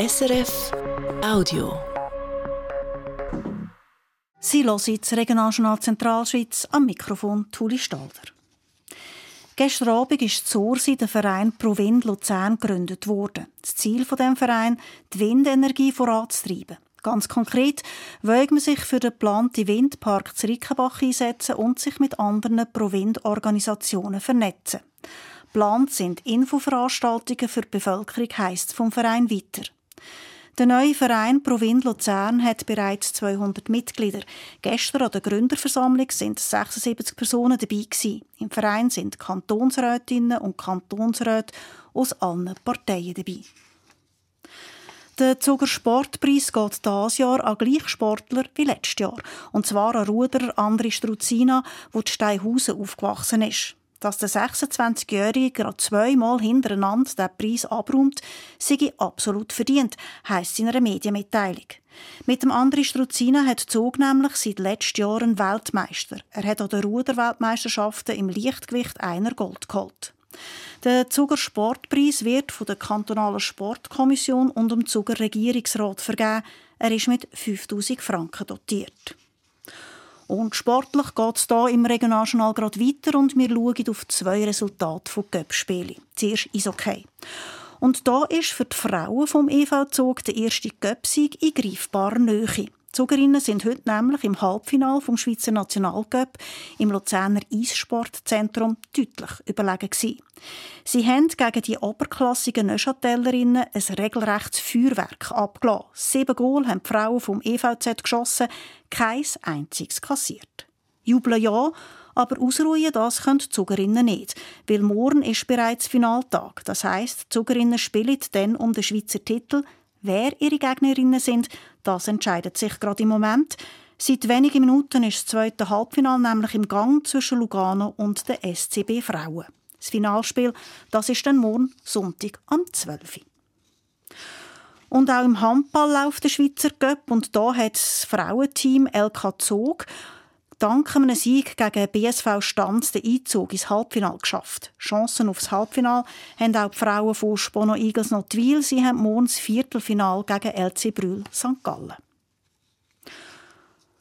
SRF Audio. Sie hören Regionaljournal Zentralschweiz am Mikrofon Tuli Stalder. Gestern Abend ist Zorsi der Verein Provind Luzern gegründet worden. Das Ziel von dem Verein, die Windenergie voranzutreiben. Ganz konkret wollen man sich für den geplanten Windpark Zrickenbach einsetzen und sich mit anderen Provind-Organisationen vernetzen. Plant sind Infoveranstaltungen für die Bevölkerung, heisst vom Verein weiter. Der neue Verein Provind Luzern hat bereits 200 Mitglieder. Gestern an der Gründerversammlung sind 76 Personen dabei gewesen. Im Verein sind Kantonsrätinnen und Kantonsräte aus allen Parteien dabei. Der Zuger Sportpreis geht dieses Jahr an Gleichsportler wie letztes Jahr. Und zwar an Ruderer Andri Struzina, wo die Steinhausen aufgewachsen ist. Dass der 26-Jährige gerade zweimal hintereinander den Preis abräumt, sei absolut verdient, heisst in einer Medienmitteilung. Mit dem André Struzina hat Zug nämlich seit letztem Jahr einen Weltmeister. Er hat an den Ruderweltmeisterschaften im Leichtgewicht einer Gold geholt. Der Zuger Sportpreis wird von der kantonalen Sportkommission und dem Zuger Regierungsrat vergeben. Er ist mit 5000 Franken dotiert. Und sportlich geht es hier im Regionaljournal gerade weiter und wir schauen auf zwei Resultate von Göppspielen. Zuerst ist okay. Und da ist für die Frauen vom EV Zug der erste Göppsieg in greifbarer Nähe. Zugerinnen sind heute nämlich im Halbfinale vom Schweizer Nationalcup im Luzerner Eissportzentrum deutlich überlegen gewesen. Sie haben gegen die oberklassigen Neuchâtelerinnen ein regelrechtes Feuerwerk abgelassen. Sieben Goal haben die Frauen vom EVZ geschossen, kein einziges kassiert. Jubeln ja, aber ausruhen das können die Zugerinnen nicht, weil morgen ist bereits Finaltag. Das heisst, die Zugerinnen spielen dann um den Schweizer Titel. Wer ihre Gegnerinnen sind, das entscheidet sich gerade im Moment. Seit wenigen Minuten ist das zweite Halbfinale nämlich im Gang zwischen Lugano und der SCB Frauen. Das Finalspiel, das ist dann morgen Sonntag am 12. Und auch im Handball läuft der Schweizer Cup und da hat das Frauenteam LK Zog dank einem Sieg gegen BSV Stanz den Einzug ins Halbfinale geschafft. Chancen aufs Halbfinale haben auch die Frauen von Spono Eagles Notwil. Sie haben morgen das Viertelfinale gegen LC Brühl St. Gallen.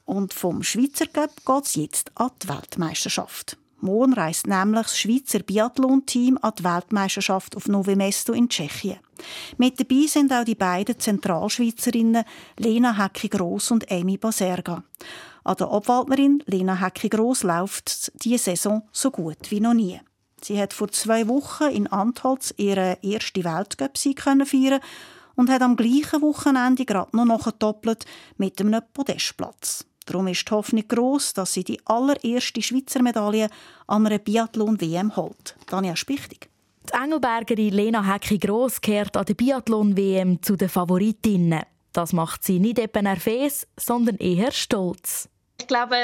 Und vom Schweizer Cup geht es jetzt an die Weltmeisterschaft. Morgen reist nämlich das Schweizer Biathlon-Team an die Weltmeisterschaft auf Nové Mesto in Tschechien. Mit dabei sind auch die beiden Zentralschweizerinnen Lena Hecki-Gross und Amy Baserga. An der Obwaldnerin Lena Hecki-Gross läuft diese Saison so gut wie noch nie. Sie hat vor zwei Wochen in Antholz ihren ersten Weltcup-Sieg feiern und hat am gleichen Wochenende gerade noch nachgedoppelt mit einem Podestplatz. Darum ist die Hoffnung gross, dass sie die allererste Schweizer Medaille an einer Biathlon-WM holt. Daniel Spichtig. Die Engelbergerin Lena Hecki-Gross kehrt an der Biathlon-WM zu den Favoritinnen. Das macht sie nicht eben nervös, sondern eher stolz. Ich glaube,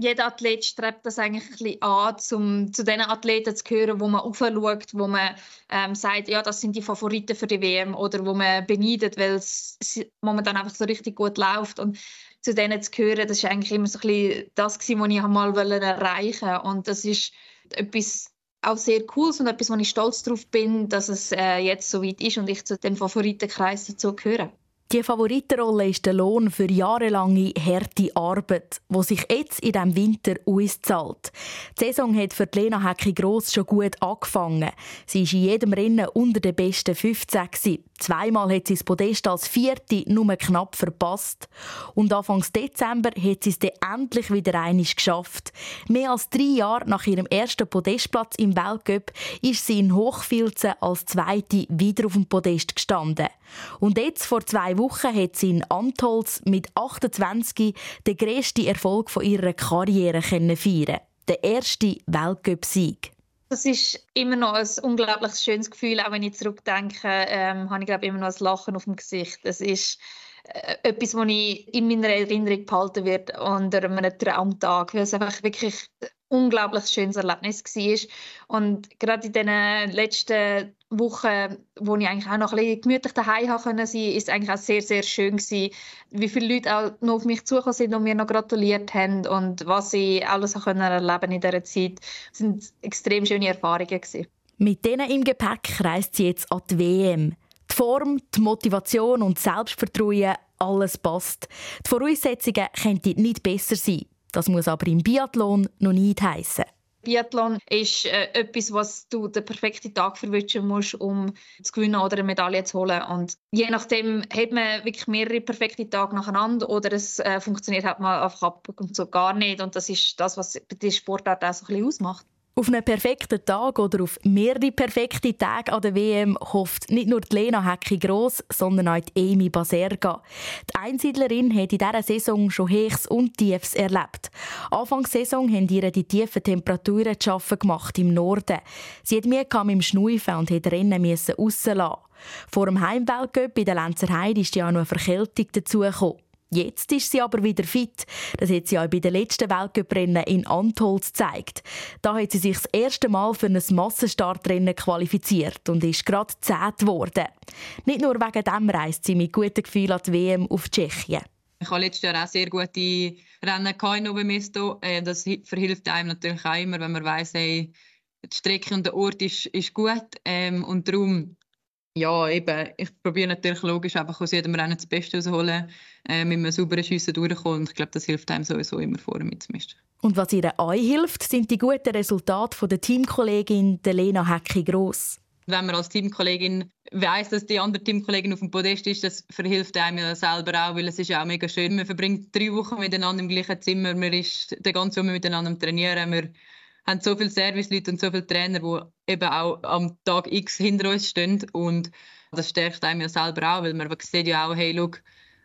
jeder Athlet strebt das eigentlich ein bisschen an, um zu den Athleten zu gehören, wo man aufschaut, wo man ähm, sagt, ja, das sind die Favoriten für die WM oder wo man beneidet, weil es momentan einfach so richtig gut läuft. Und zu denen zu gehören, das ist eigentlich immer so ein bisschen das, was ich mal erreichen wollte. Und das ist etwas auch sehr Cooles und etwas, wo ich stolz darauf bin, dass es äh, jetzt so weit ist und ich zu den Favoritenkreis dazu gehöre. Die Favoritenrolle ist der Lohn für jahrelange harte Arbeit, wo sich jetzt in diesem Winter auszahlt. Die Saison hat für Lena Hecki Gross schon gut angefangen. Sie ist in jedem Rennen unter den besten 15 gewesen. Zweimal hat sie das Podest als Vierte nur knapp verpasst. Und Anfang Dezember hat sie es dann endlich wieder einig geschafft. Mehr als drei Jahre nach ihrem ersten Podestplatz im Weltcup ist sie in Hochfilzen als Zweite wieder auf dem Podest gestanden. Und jetzt, vor zwei Wochen, hat sie in Antholz mit 28 den grössten Erfolg ihrer Karriere feiern Der erste Weltcup-Sieg. Das ist immer noch ein unglaublich schönes Gefühl, auch wenn ich zurückdenke, ähm, habe ich glaube immer noch ein Lachen auf dem Gesicht. Das ist äh, etwas, was ich in meiner Erinnerung behalten wird unter einem Traumtag, weil es einfach wirklich ein unglaublich schönes Erlebnis war. Und gerade in den letzten Wochen, wo ich eigentlich auch noch ein bisschen gemütlich daheim haben können sein, ist eigentlich auch sehr, sehr schön gewesen, wie viele Leute auch noch auf mich zugekommen sind und mir noch gratuliert haben und was sie alles auch können erleben in dieser Zeit. Das sind extrem schöne Erfahrungen gewesen. Mit denen im Gepäck reist sie jetzt an die WM. Die Form, die Motivation und Selbstvertrauen, alles passt. Die Voraussetzungen könnten nicht besser sein. Das muss aber im Biathlon noch nicht heissen. Biathlon ist äh, etwas, was du den perfekten Tag verwünschen musst, um zu gewinnen oder eine Medaille zu holen. Und je nachdem hat man wirklich mehrere perfekte Tage nacheinander oder es äh, funktioniert halt mal einfach ab und so gar nicht. Und das ist das, was die Sportart auch so ein bisschen ausmacht. Auf einen perfekten Tag oder auf mehrere perfekte Tage an der WM hofft nicht nur die Lena Hecki Gross, sondern auch die Amy Baserga. Die Einsiedlerin hat in dieser Saison schon Hechs und Tiefs erlebt. Anfang Saison haben ihr die tiefen Temperaturen zu schaffen gemacht im Norden. Sie hat mir mit dem Schnaufen und musste Rennen rauslassen. Vor dem Heimweltcup in der Lenzer Heide ist ja noch eine Verkältung dazugekommen. Jetzt ist sie aber wieder fit. Das hat sie auch bei den letzten Weltcuprennen in Antholz gezeigt. Da hat sie sich das erste Mal für ein Massenstartrennen qualifiziert und ist gerade zehn geworden. Nicht nur wegen dem reist sie mit gutem Gefühl an die WM auf Tschechien. Ich habe letztes Jahr auch sehr gute Rennen in Novo Mesto. Äh, das verhilft einem natürlich auch immer, wenn man weiss, hey, die Strecke und der Ort ist, ist gut. Ähm, und darum ja, eben, ich probiere natürlich logisch einfach aus jedem Rennen das Beste rausholen, äh, mit einem sauberen Schiessen durchkommen. Und ich glaube, das hilft einem sowieso immer vorne mitzumischen. Und was ihr euch hilft, sind die guten Resultate der Teamkollegin Lena Hecki-Gross. Wenn man als Teamkollegin weiss, dass die andere Teamkollegin auf dem Podest ist, das verhilft einem ja selber auch, weil es ist ja auch mega schön. Man verbringt drei Wochen miteinander im gleichen Zimmer, man ist den ganzen Sommer miteinander am Trainieren, man haben so viele Serviceleute und so viele Trainer, die eben auch am Tag X hinter uns stehen. Und das stärkt einem ja selber auch, weil man sieht ja auch, hey, schau,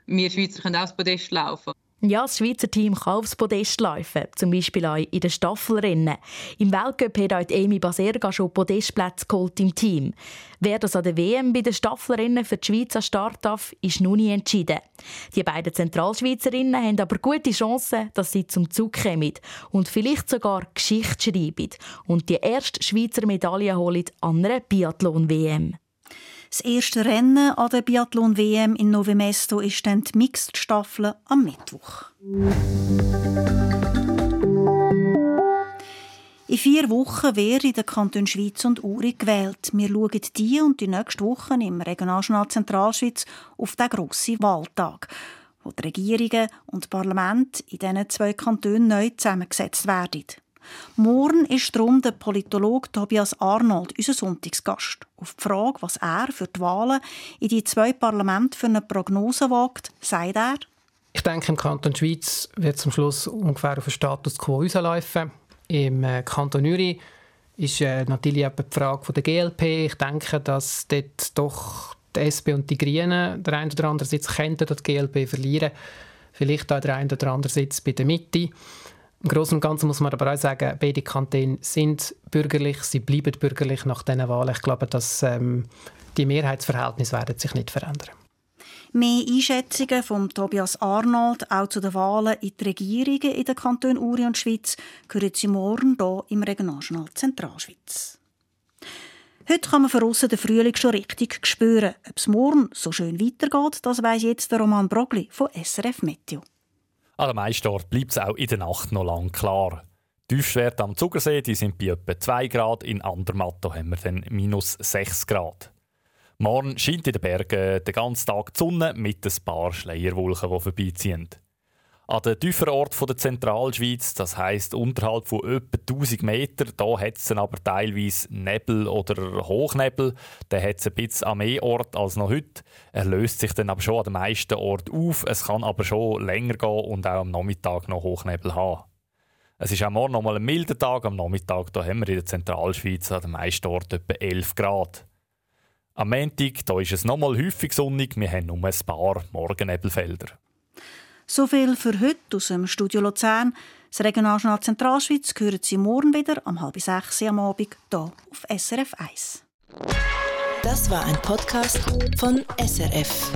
wir Schweizer können auch das Podest laufen. Ja, das Schweizer Team kann aufs Podest laufen, zum Beispiel auch in den Staffelrennen. Im Weltcup hat auch Amy Baserga schon Podestplätze geholt im Team. Wer das an der WM bei den Staffelrennen für die Schweiz an Start darf, ist noch nie entschieden. Die beiden Zentralschweizerinnen haben aber gute Chancen, dass sie zum Zug kommen und vielleicht sogar Geschichte schreiben und die erste Schweizer Medaille holen an einer Biathlon-WM. Das erste Rennen an der Biathlon-WM in Nove Mesto ist dann die Mixed-Staffel am Mittwoch. In vier Wochen wäre in den Kanton Schweiz und Uri gewählt. Wir schauen die und die nächste Woche im Regionaljournal Zentralschweiz auf den grossen Wahltag, wo die Regierungen und Parlament in diesen zwei Kantonen neu zusammengesetzt werden. Morgen ist darum der Politologe Tobias Arnold unser Sonntagsgast. Auf die Frage, was er für die Wahlen in die zwei Parlamente für eine Prognose wagt, sagt er, ich denke, im Kanton Schweiz wird zum Schluss ungefähr auf den Status quo rauslaufen. Im äh, Kanton Uri ist äh, natürlich die Frage der GLP. Ich denke, dass dort doch die SP und die Grünen der einen oder andere Sitz könnten die GLP verlieren. Vielleicht auch der eine oder andere Sitz bei der Mitte. Im Großen und Ganzen muss man aber auch sagen, beide Kantone sind bürgerlich, sie bleiben bürgerlich nach diesen Wahlen. Ich glaube, dass ähm, die Mehrheitsverhältnisse werden sich nicht verändern. Mehr Einschätzungen von Tobias Arnold auch zu den Wahlen in die Regierungen in den Kantonen Uri und Schweiz hören Sie morgen hier im Regionaljournal Zentralschweiz. Heute kann man von aussen den Frühling schon richtig spüren. Ob es morgen so schön weitergeht, das weiss jetzt der Roman Brogli von SRF Meteo. An den meisten Orten bleibt es auch in der Nacht noch lang klar. Die Tiefstwerte am Zugersee die sind bei etwa 2 Grad, in Andermatt haben wir dann minus 6 Grad. Morgen scheint in den Bergen den ganzen Tag die Sonne mit ein paar Schleierwolken, die vorbeiziehen. An den tieferen Orten der Zentralschweiz, das heisst unterhalb von etwa 1000 Metern, da hat es aber teilweise Nebel oder Hochnebel. Da hat es ein bisschen an mehr Ort als noch heute. Er löst sich dann aber schon an den meisten Orten auf. Es kann aber schon länger gehen und auch am Nachmittag noch Hochnebel haben. Es ist auch morgen noch mal ein milder Tag. Am Nachmittag da haben wir in der Zentralschweiz an den meisten Orten etwa 11 Grad. Am Montag da ist es noch mal häufig sonnig. Wir haben nur ein paar Morgennebelfelder. So viel für heute aus dem Studio Luzern. Das Regionaljournal Zentralschweiz hören Sie morgen wieder um halb sechs am Abend hier auf SRF 1. Das war ein Podcast von SRF.